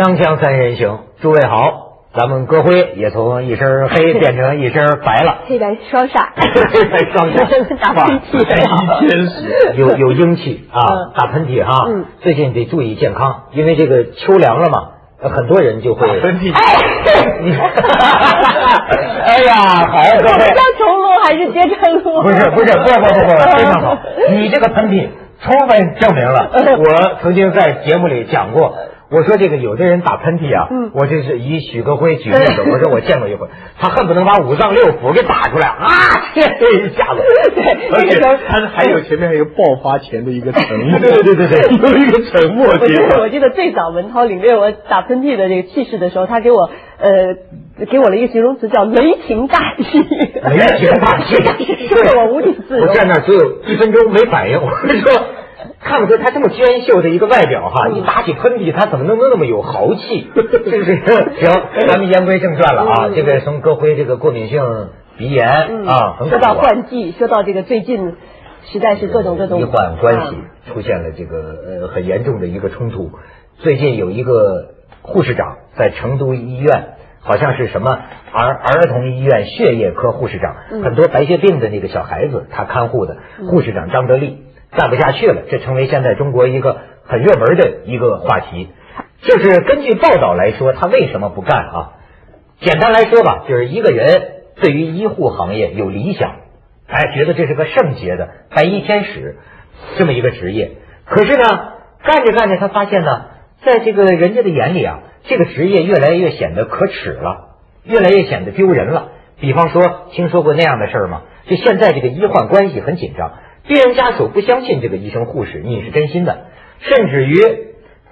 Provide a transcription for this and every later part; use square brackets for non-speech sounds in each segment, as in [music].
锵锵三人行，诸位好，咱们歌辉也从一身黑变成一身白了，黑白双煞，[laughs] 黑白双煞，[laughs] 打喷嚏，一天使有有英气啊嗯，打喷嚏哈嗯，最近得注意健康，因为这个秋凉了嘛，呃很多人就会打喷嚏。你 [laughs] 哎呀，好，各位我们。叫，重录还是接着录？不是不是不不不不，非常好，你这个喷嚏充分证明了我曾经在节目里讲过。我说这个有的人打喷嚏啊，嗯我这是以许戈辉举例子。[laughs] 我说我见过一回，他恨不能把五脏六腑给打出来啊，这一下子，[laughs] 而且他还有前面还有爆发前的一个沉默，[laughs] 对对对对对有一个沉默阶我记得我。记得最早文涛领略我打喷嚏的这个气势的时候，他给我呃给我了一个形容词叫雷霆大气，雷霆大气，说的我无地自容我。站那儿只有一分钟没反应，我说。看不出他这么娟秀的一个外表哈，一打起喷嚏，他怎么能那么有豪气？[laughs] 是不是？行，咱们言归正传了啊。嗯这个从歌辉这个过敏性鼻炎嗯啊，很说到换季，说到这个最近实在是各种各种医患关系啊出现了这个呃很严重的一个冲突。最近有一个护士长在成都医院，好像是什么儿儿童医院血液科护士长，嗯很多白血病的那个小孩子他看护的护士长张德利干不下去了，这成为现在中国一个很热门的一个话题。就是根据报道来说，他为什么不干啊？简单来说吧，就是一个人对于医护行业有理想，哎，觉得这是个圣洁的白衣天使这么一个职业。可是呢，干着干着，他发现呢，在这个人家的眼里啊，这个职业越来越显得可耻了，越来越显得丢人了。比方说，听说过那样的事儿吗？就现在这个医患关系很紧张，病人家属不相信这个医生护士你是真心的，甚至于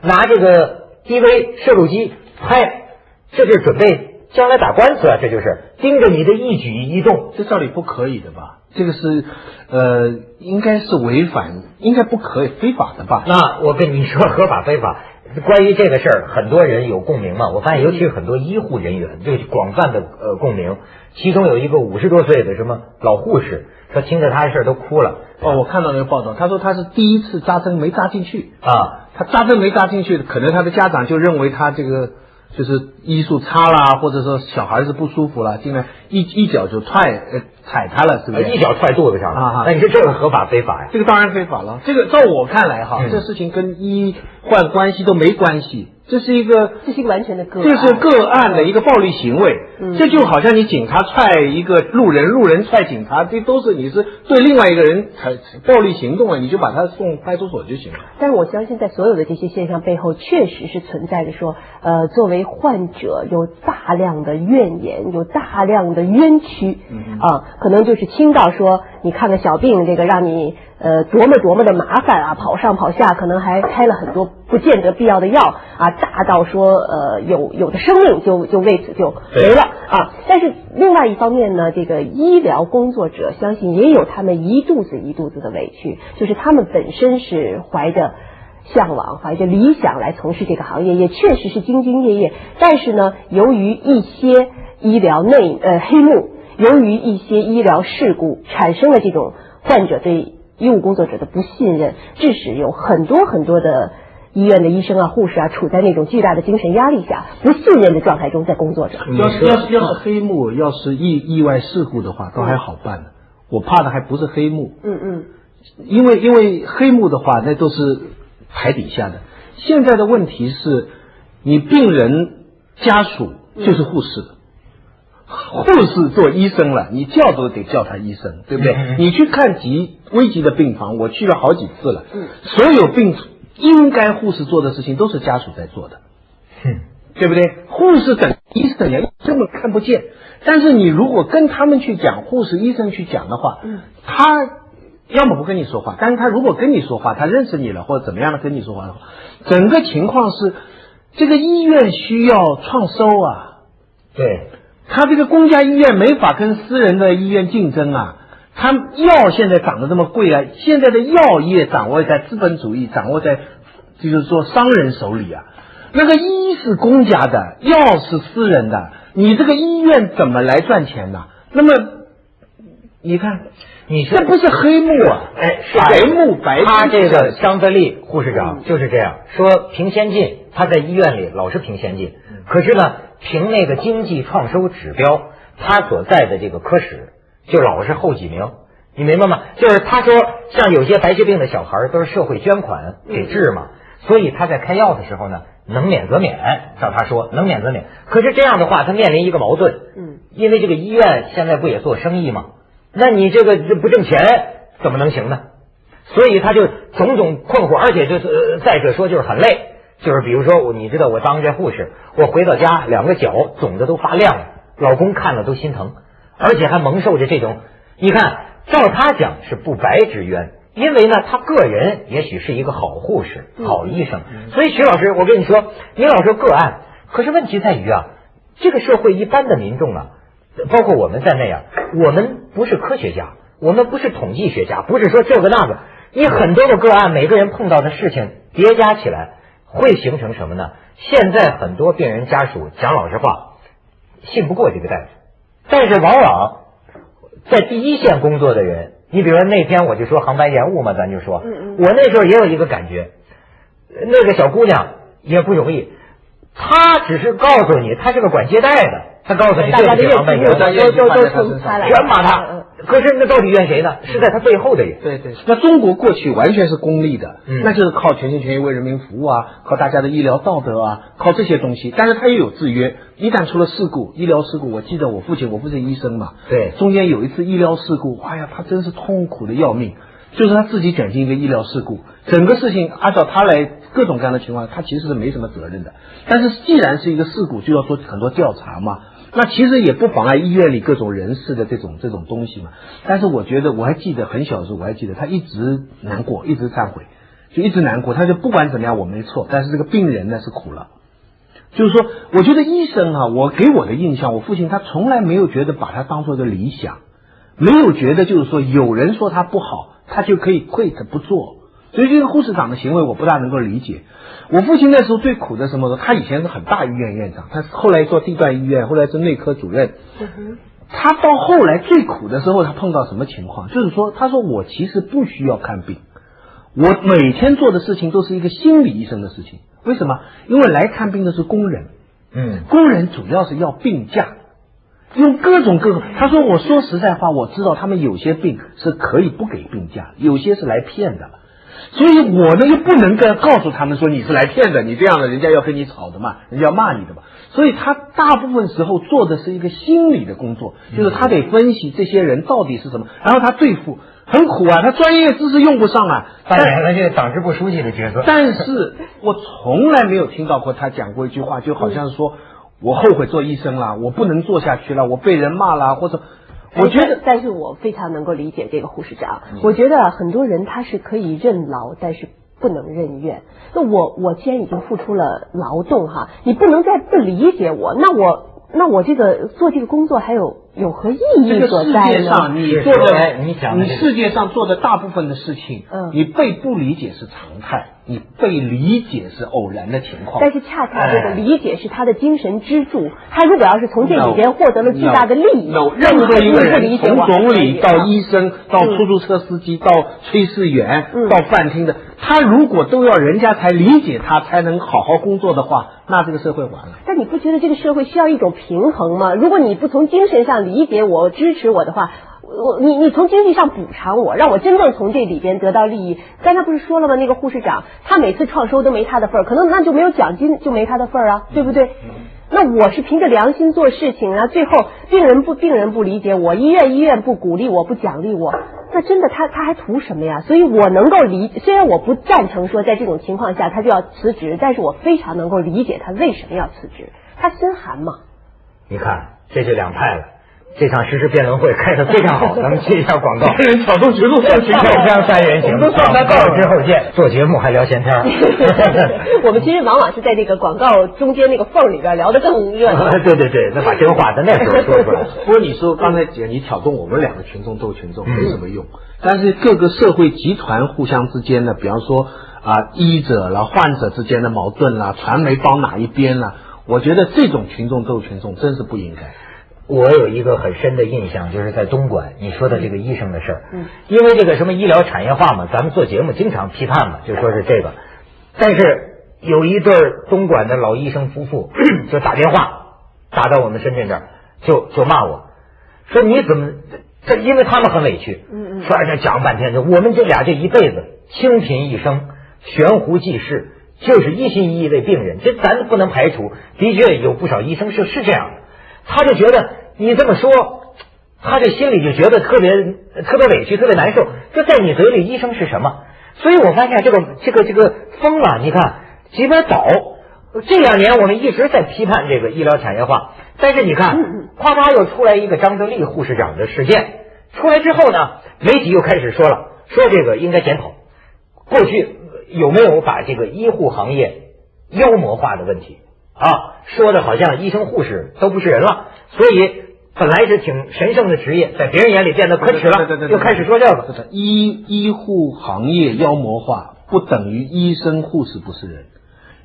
拿这个 DV 摄录机拍，这就是准备将来打官司啊！这就是盯着你的一举一动。这照理不可以的吧？这个是呃，应该是违反，应该不可以，非法的吧？那我跟你说，合法非法，关于这个事儿，很多人有共鸣嘛。我发现，尤其是很多医护人员，就广泛的呃共鸣。其中有一个五十多岁的什么老护士，说听着他的事儿都哭了哦，我看到那个报道，他说他是第一次扎针没扎进去，啊。他扎针没扎进去，可能他的家长就认为他这个就是医术差啦，或者说小孩子不舒服啦，进来一一脚就踹呃踩他了，是不是？一脚踹肚子上了，啊啊那你说这个合法非法呀？这个当然非法了。这个照我看来哈，嗯这事情跟医患关系都没关系，这是一个这是一个完全的个案，这是个案的一个暴力行为，嗯这就好像你警察踹一个路人，路人踹警察，这都是你是对另外一个人采暴力行动了，你就把他送派出所就行了。但是我相信，在所有的这些现象背后，确实是存在着说，呃，作为患者有大量的怨言，有大量的冤屈，啊、可能就是轻到说，你看个小病，这个让你呃琢磨琢磨的麻烦啊，跑上跑下，可能还开了很多不见得必要的药啊，大到说呃有有的生命就就为此就没了啊。但是另外一方面呢，这个医疗工作者相信也有他们一肚子一肚子的委屈，就是他们本身是怀着。向往、怀着理想来从事这个行业，也确实是兢兢业业。但是呢，由于一些医疗内呃黑幕，由于一些医疗事故，产生了这种患者对医务工作者的不信任，致使有很多很多的医院的医生啊、护士啊，处在那种巨大的精神压力下、不信任的状态中在工作着。要是要是要是黑幕，要是意意外事故的话，倒还好办呢。我怕的还不是黑幕，嗯嗯因为因为黑幕的话，那都是台底下的。现在的问题是，你病人家属就是护士，护士做医生了，你叫都得叫他医生，对不对？你去看急危急的病房，我去了好几次了，嗯所有病应该护士做的事情都是家属在做的。嗯，对不对？护士等医生呀，根本看不见。但是你如果跟他们去讲，护士、医生去讲的话，嗯他要么不跟你说话，但是他如果跟你说话，他认识你了或者怎么样的跟你说话的话，整个情况是这个医院需要创收啊，对，他这个公家医院没法跟私人的医院竞争啊。他药现在涨得这么贵啊，现在的药业掌握在资本主义，掌握在就是说商人手里啊。那个医是公家的，药是私人的，你这个医院怎么来赚钱呢？那么你看，你这不是黑幕啊，哎，是白幕白他这个张张德利护士长就是这样说，评先进，他在医院里老是评先进，可是呢，凭那个经济创收指标，他所在的这个科室就老是后几名。你明白吗？就是他说，像有些白血病的小孩都是社会捐款给治嘛，所以他在开药的时候呢，能免则免。照他说，能免则免。可是这样的话，他面临一个矛盾，嗯，因为这个医院现在不也做生意吗？那你这个这不挣钱怎么能行呢？所以他就种种困惑，而且就是呃再者说就是很累，就是比如说我你知道我当这护士，我回到家两个脚肿的都发亮了，老公看了都心疼，而且还蒙受着这种，你看照他讲是不白之冤，因为呢他个人也许是一个好护士、好医生，所以徐老师我跟你说，你老说个案，可是问题在于啊，这个社会一般的民众啊。包括我们在内啊，我们不是科学家，我们不是统计学家，不是说这个那个。你很多的个案，每个人碰到的事情叠加起来，会形成什么呢？现在很多病人家属讲老实话，信不过这个大夫，但是往往在第一线工作的人，你比如说那天我就说航班延误嘛，咱就说，我那时候也有一个感觉，那个小姑娘也不容易，她只是告诉你，她是个管接待的。她告诉你，这是航班延误，都都都全骂他。可是那到底怨谁呢？是在他背后的人。对对，那中国过去完全是公立的，嗯那就是靠全心全意为人民服务啊，靠大家的医疗道德啊，靠这些东西。但是它又有制约，一旦出了事故，医疗事故，我记得我父亲，我父亲医生嘛，对中间有一次医疗事故，哎呀，他真是痛苦的要命，就是他自己卷进一个医疗事故，整个事情按照他来各种各样的情况，他其实是没什么责任的。但是既然是一个事故，就要做很多调查嘛。那其实也不妨碍医院里各种人事的这种这种东西嘛。但是我觉得我还记得很小的时候，我还记得他一直难过，一直忏悔，就一直难过。他就不管怎么样我没错，但是这个病人呢是苦了。就是说，我觉得医生啊，我给我的印象，我父亲他从来没有觉得把他当做一个理想，没有觉得就是说有人说他不好，他就可以 quit 不做。所以这个护士长的行为我不大能够理解。我父亲那时候最苦的什么呢？他以前是很大医院院长，他后来做地段医院，后来是内科主任。他到后来最苦的时候，他碰到什么情况？就是说，他说我其实不需要看病，我每天做的事情都是一个心理医生的事情。为什么？因为来看病的是工人，嗯，工人主要是要病假，用各种各种。他说：“我说实在话，我知道他们有些病是可以不给病假，有些是来骗的。所以我呢又不能够告诉他们说你是来骗的，你这样的人家要跟你吵的嘛，人家要骂你的嘛。所以他大部分时候做的是一个心理的工作，就是他得分析这些人到底是什么，然后他对付很苦啊，他专业知识用不上啊，扮演了这个党支部书记的角色。但是我从来没有听到过他讲过一句话，就好像说我后悔做医生了，我不能做下去了，我被人骂了，或者我觉得，但是我非常能够理解这个护士长。我觉得很多人他是可以任劳，但是不能任怨。那我我既然已经付出了劳动哈，你不能再不理解我，那我那我这个做这个工作还有有何意义所在呢？界上你做的你世界上做的大部分的事情，嗯你被不理解是常态，你被理解是偶然的情况。但是恰恰这个哎理解是他的精神支柱。他如果要是从这里边获得了巨大的利益你任何一个人，从总理到医医生，到出租车司机，到炊事员，嗯到饭厅的，他如果都要人家才理解他，才能好好工作的话，那这个社会完了。但你不觉得这个社会需要一种平衡吗？如果你不从精神上理解我、支持我的话，我你你从经济上补偿我，让我真正从这里边得到利益。刚才不是说了吗？那个护士长，他每次创收都没他的份儿，可能那就没有奖金，就没他的份儿啊，对不对？那我是凭着良心做事情啊，最后病人不病人不理解我，医院医院不鼓励我，不奖励我，那真的他他还图什么呀？所以我能够理，虽然我不赞成说在这种情况下他就要辞职，但是我非常能够理解他为什么要辞职，他心寒嘛。你看，这就两派了。这场实时辩论会开的非常好，咱们接一下广告。[laughs] 人挑动群众这是开箱三人行，广告之后见。做节目还聊闲天儿 [laughs] 我们其实往往是在这个广告中间那个缝里边聊得更热闹。[laughs] 对对对，那把真话在那时候说出来。不过你说刚才姐你挑动我们两个群众斗群众嗯没什么用，但是各个社会集团互相之间的，比方说啊医者啦、患者之间的矛盾啦、传媒帮哪一边啦，我觉得这种群众斗群众真是不应该。我有一个很深的印象，就是在东莞你说的这个医生的事儿，嗯，因为这个什么医疗产业化嘛，咱们做节目经常批判嘛，就说是这个，但是有一对东莞的老医生夫妇 [clears throat] 就打电话打到我们深圳这儿，就就骂我说你怎么这，因为他们很委屈，嗯嗯。说这讲半天，就我们这俩这一辈子清贫一生，悬壶济世，就是一心一意为病人，这咱不能排除，的确有不少医生是是这样的。他就觉得你这么说，他这心里就觉得特别特别委屈，特别难受。这在你嘴里，医生是什么？所以我发现这个这个这个疯了，你看几边倒。这两年我们一直在批判这个医疗产业化，但是你看，夸嚓又出来一个张德利护士长的事件，出来之后呢，媒体又开始说了，说这个应该检讨，过去有没有把这个医护行业妖魔化的问题？啊，说的好像医生护士都不是人了，所以本来是挺神圣的职业，在别人眼里变得可耻了，对对对对又开始说这个。医医护行业妖魔化不等于医生护士不是人，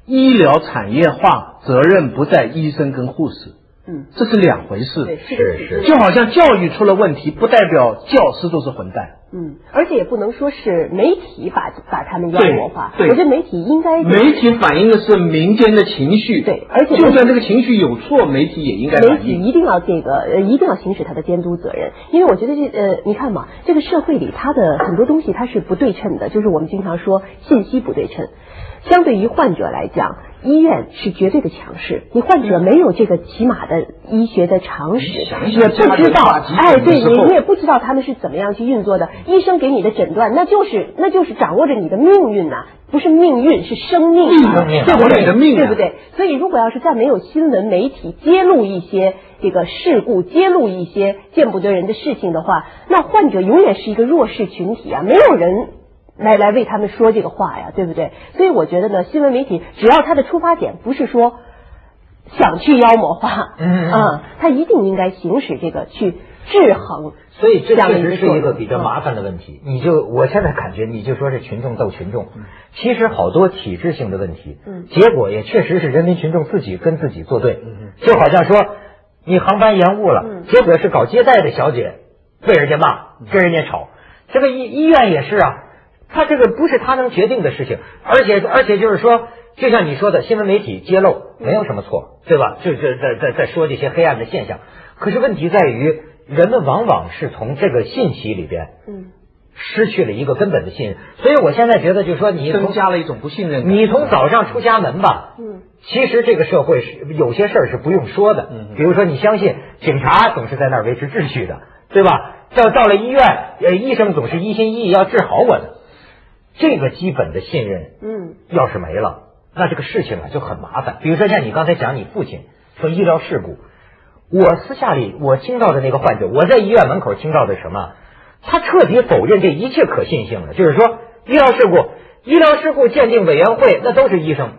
医疗产业化责任不在医生跟护士，嗯，这是两回事。是是就好像教育出了问题，不代表教师都是混蛋。嗯，而且也不能说是媒体把把他们妖魔化，对对我觉得媒体应该媒体反映的是民间的情绪，对而且就算这个情绪有错，媒体也应该媒。体一定要这个呃，一定要行使他的监督责任，因为我觉得这呃，你看嘛，这个社会里它的很多东西它是不对称的，就是我们经常说信息不对称。相对于患者来讲，医院是绝对的强势，你患者没有这个起码的医学的常识，也不知道哎，对你你也不知道他们是怎么样去运作的。医生给你的诊断，那就是那就是掌握着你的命运呐、不是命运，是生命？掌握你的命啊对不对？所以，如果要是再没有新闻媒体揭露一些这个事故，揭露一些见不得人的事情的话，那患者永远是一个弱势群体啊，没有人来来为他们说这个话呀，对不对？所以我觉得呢，新闻媒体只要他的出发点不是说想去妖魔化，嗯嗯啊，它一定应该行使这个去制衡。所以这确实是一个比较麻烦的问题。你就我现在感觉，你就说是群众斗群众，其实好多体制性的问题，嗯结果也确实是人民群众自己跟自己作对。就好像说你航班延误了，嗯结果是搞接待的小姐被人家骂，跟人家吵。这个医医院也是啊，他这个不是他能决定的事情，而且而且就是说，就像你说的，新闻媒体揭露没有什么错，对吧？就这在在在说这些黑暗的现象，可是问题在于，人们往往是从这个信息里边嗯。失去了一个根本的信任，所以我现在觉得，就是说你增加了一种不信任。你从早上出家门吧，嗯。其实这个社会是有些事儿是不用说的，嗯。比如说你相信警察总是在那儿维持秩序的，对吧？到到了医院，呃，医生总是一心一意要治好我的，这个基本的信任嗯要是没了，那这个事情啊就很麻烦。比如说像你刚才讲你父亲说医疗事故，我私下里我听到的那个患者，我在医院门口听到的什么？他彻底否认这一切可信性了，就是说医疗事故、医疗事故鉴定委员会那都是医生，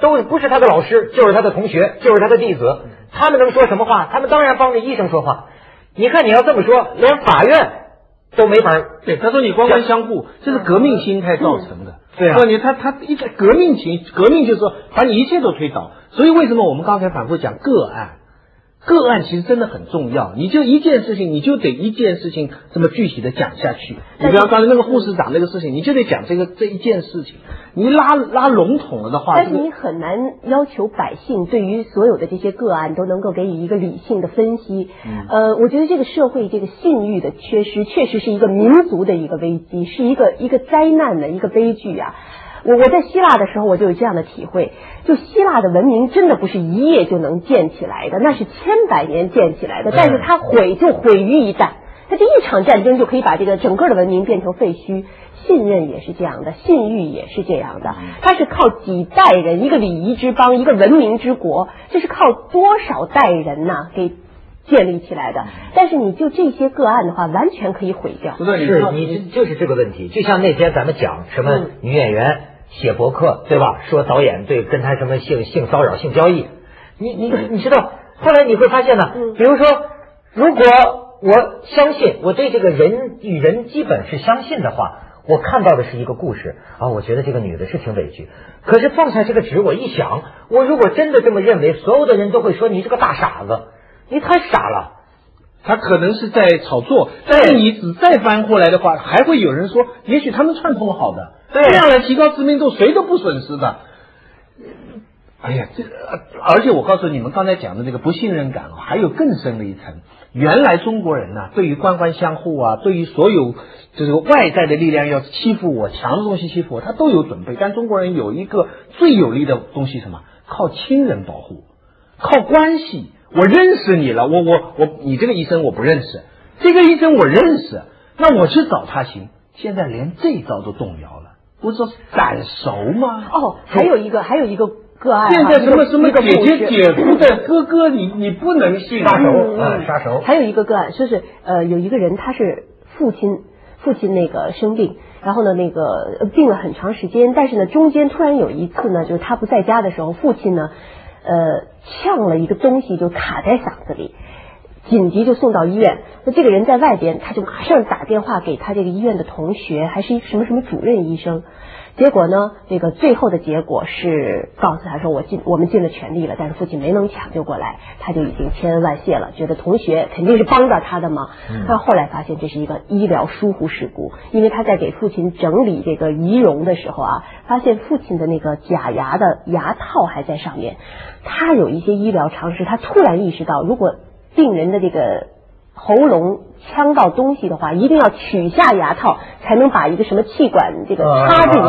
都不是他的老师，就是他的同学，就是他的弟子，他们能说什么话？他们当然帮着医生说话。你看你要这么说，连法院都没法儿对，他说你官官相护，这是革命心态造成的。对啊说你他他一个革命情，革命就是说把你一切都推倒。所以为什么我们刚才反复讲个案？个案其实真的很重要，你就一件事情，你就得一件事情这么具体的讲下去。你比方刚才那个护士长那个事情，你就得讲这个这一件事情。你拉拉笼统了的话，但是你很难要求百姓对于所有的这些个案都能够给予一个理性的分析。呃，我觉得这个社会这个信誉的缺失，确实是一个民族的一个危机，是一个一个灾难的一个悲剧啊。我我在希腊的时候，我就有这样的体会，就希腊的文明真的不是一夜就能建起来的，那是千百年建起来的，但是它毁就毁于一旦。它这一场战争就可以把这个整个的文明变成废墟，信任也是这样的，信誉也是这样的，它是靠几代人，一个礼仪之邦，一个文明之国，这是靠多少代人呐、给建立起来的。但是你就这些个案的话，完全可以毁掉。不是你是你就是这个问题，就像那天咱们讲什么嗯女演员写博客，对吧？说导演对跟他什么性性骚扰、性交易，你你你知道，后来你会发现呢嗯，比如说，如果我相信我对这个人与人基本是相信的话，我看到的是一个故事啊，我觉得这个女的是挺委屈。可是放下这个纸，我一想，我如果真的这么认为，所有的人都会说你是个大傻子，你太傻了。他可能是在炒作，但是你只再翻过来的话，还会有人说，也许他们串通好的，对这样来提高知名度，谁都不损失的。哎呀，这呃而且我告诉你们，刚才讲的那个不信任感啊，还有更深的一层。原来中国人呐、对于官官相护啊，对于所有就是外在的力量要欺负我、强的东西欺负我，他都有准备。但中国人有一个最有力的东西，什么？靠亲人保护，靠关系。我认识你了，我我我，你这个医生我不认识，这个医生我认识，那我去找他行。现在连这招都动摇了，不是说胆熟吗？哦，还有一个还有一个个案啊，现在什么什么姐姐姐夫的哥哥，你你不能信杀手嗯啊杀手。还有一个个案，说是呃有一个人他是父亲，父亲那个生病，然后呢那个呃病了很长时间，但是呢中间突然有一次呢，就是他不在家的时候，父亲呢呃呛了一个东西就卡在嗓子里。紧急就送到医院，那这个人在外边，他就马上打电话给他这个医院的同学，还是一什么什么主任医生。结果呢，这个最后的结果是告诉他说我尽我们尽了全力了，但是父亲没能抢救过来，他就已经千恩万谢了，觉得同学肯定是帮到他的嘛。但后来发现这是一个医疗疏忽事故，因为他在给父亲整理这个仪容的时候啊，发现父亲的那个假牙的牙套还在上面，他有一些医疗常识，他突然意识到，如果病人的这个喉咙呛到东西的话，一定要取下牙套，才能把一个什么气管这个插进去。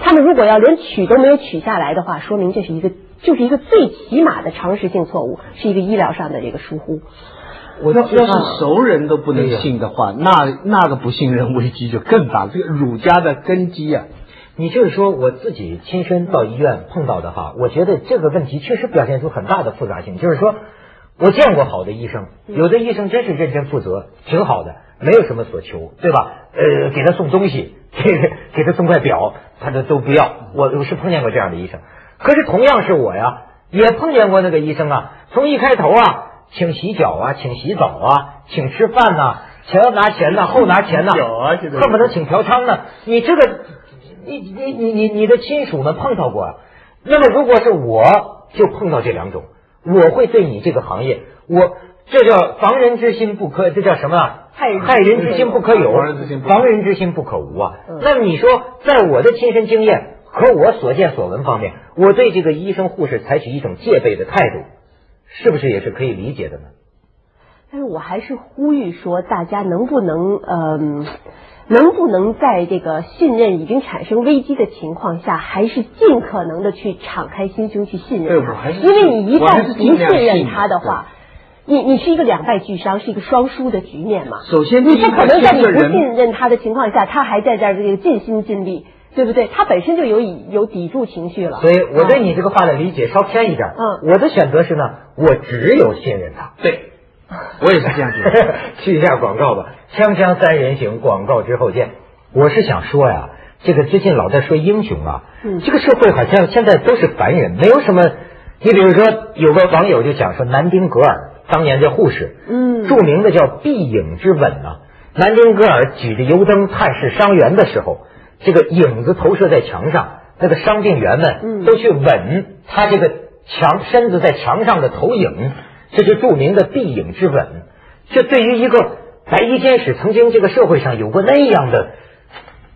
他们如果要连取都没有取下来的话，说明这是一个就是一个最起码的常识性错误，是一个医疗上的这个疏忽。我要要是熟人都不能信的话，那那个不信任危机就更大。这个儒家的根基啊，你就是说我自己亲身到医院碰到的哈，我觉得这个问题确实表现出很大的复杂性。就是说我见过好的医生，有的医生真是认真负责，挺好的，没有什么所求，对吧？呃，给他送东西，[laughs] 这个给他送块表，他都都不要。我我是碰见过这样的医生，可是同样是我呀，也碰见过那个医生啊，从一开头啊，请洗脚啊，请洗澡啊，请吃饭呐、前拿钱呐、后拿钱呐、恨不得请嫖娼呢。你这个，你你你你你的亲属们碰到过啊？那么如果是我，就碰到这两种，我会对你这个行业，我这叫防人之心不可，这叫什么啊？害人害人之心不可有，防人之心不可无啊。嗯那你说，在我的亲身经验和我所见所闻方面，我对这个医生护士采取一种戒备的态度，是不是也是可以理解的呢？但是我还是呼吁说，大家能不能嗯、能不能在这个信任已经产生危机的情况下，还是尽可能的去敞开心胸去信任因为你一旦不信任他的话，你你是一个两败俱伤，是一个双输的局面嘛。首先你不可能在你不信任他的情况下，他还在这儿这个尽心尽力，对不对？他本身就有有抵触情绪了。所以我对啊你这个话的理解稍偏一点。嗯我的选择是呢，我只有信任他。对，我也是这样觉得。[laughs] 去一下广告吧，锵锵三人行，广告之后见。我是想说呀，这个最近老在说英雄啊，嗯这个社会好像现在都是凡人，没有什么。你比如说，有个网友就讲说，南丁格尔当年这护士，嗯著名的叫碧影之吻啊。南丁格尔举着油灯探视伤员的时候，这个影子投射在墙上，那个伤病员们嗯都去吻他这个墙身子在墙上的投影，这是著名的碧影之吻。这对于一个白衣天使曾经这个社会上有过那样的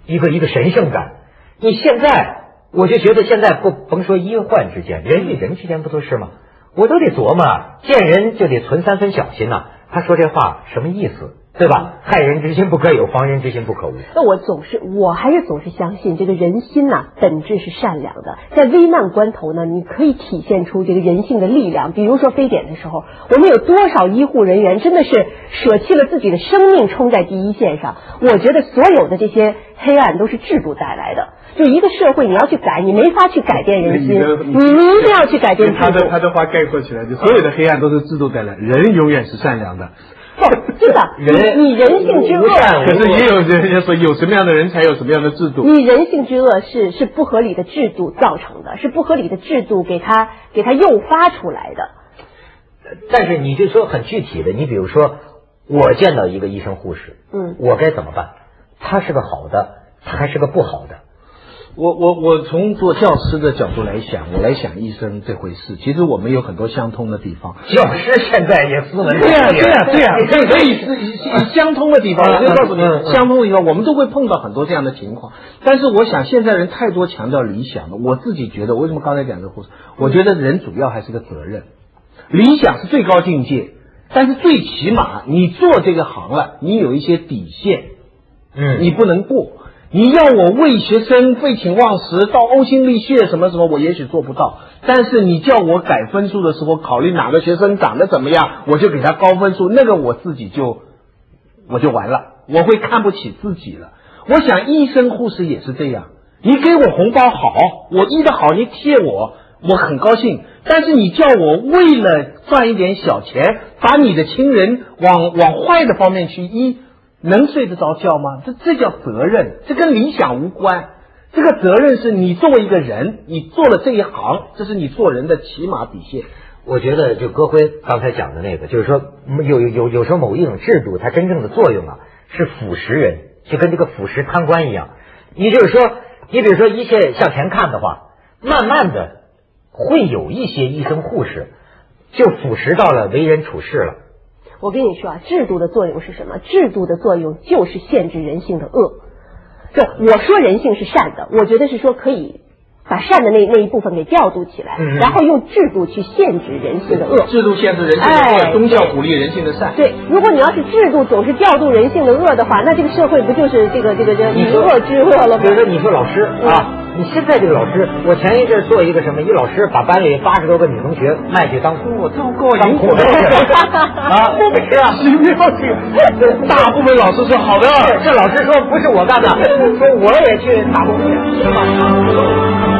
一个一个神圣感，你现在我就觉得现在不甭说医患之间，人与人之间不都是吗？我都得琢磨，见人就得存三分小心呐、他说这话什么意思，对吧？害人之心不可有，防人之心不可无。那我总是，我还是总是相信这个人心呐、本质是善良的。在危难关头呢，你可以体现出这个人性的力量。比如说非典的时候，我们有多少医护人员真的是舍弃了自己的生命冲在第一线上？我觉得所有的这些黑暗都是制度带来的。就一个社会，你要去改，你没法去改变人心，你你你一定要去改变制他的。他的话概括起来，就所有的黑暗都是制度带来，人永远是善良的。不，真的，人你你人性之恶，可是也有人家说，有什么样的人才有什么样的制度。你人性之恶是是不合理的制度造成的，是不合理的制度给他给他诱发出来的。但是你就说很具体的，你比如说，我见到一个医生护士，嗯我该怎么办？他是个好的，他还是个不好的？我我我从做教师的角度来想，我来想医生这回事，其实我们有很多相通的地方。教师现在也斯文对呀、对呀、对呀、可以所以是相通的地方，我就告诉你相通的地方，我们都会碰到很多这样的情况。但是我想，现在人太多强调理想了，我自己觉得，为什么刚才讲这个护士？我觉得人主要还是个责任，理想是最高境界，但是最起码你做这个行了，你有一些底线，嗯你不能过。你要我为学生废寝忘食到呕心沥血什么什么，我也许做不到。但是你叫我改分数的时候，考虑哪个学生长得怎么样，我就给他高分数，那个我自己就我就完了，我会看不起自己了。我想医生护士也是这样，你给我红包好，我医得好，你贴我，我很高兴。但是你叫我为了赚一点小钱，把你的亲人往往坏的方面去医，能睡得着觉吗？这这叫责任，这跟理想无关。这个责任是你作为一个人，你做了这一行，这是你做人的起码底线。我觉得就戈辉刚才讲的那个，就是说有有有有时候某一种制度，它真正的作用啊，是腐蚀人，就跟这个腐蚀贪官一样。也就是说，你比如说一切向前看的话，慢慢的会有一些医生护士就腐蚀到了为人处事了。我跟你说啊，制度的作用是什么？制度的作用就是限制人性的恶。就我说人性是善的，我觉得是说可以把善的那那一部分给调度起来，嗯然后用制度去限制人性的恶。制度限制人性的哎恶，宗教鼓励人性的善。对，如果你要是制度总是调度人性的恶的话，那这个社会不就是这个这个这个以恶制恶了吗比？如说，你说老师啊，你现在这个老师，我前一阵做一个什么，一老师把班里八十多个女同学卖去当我糟糕，当裤子 [laughs] 啊，[laughs] 不是啊，你不行？大部分老师说好的，这老师说不是我干的，说我也去打工去。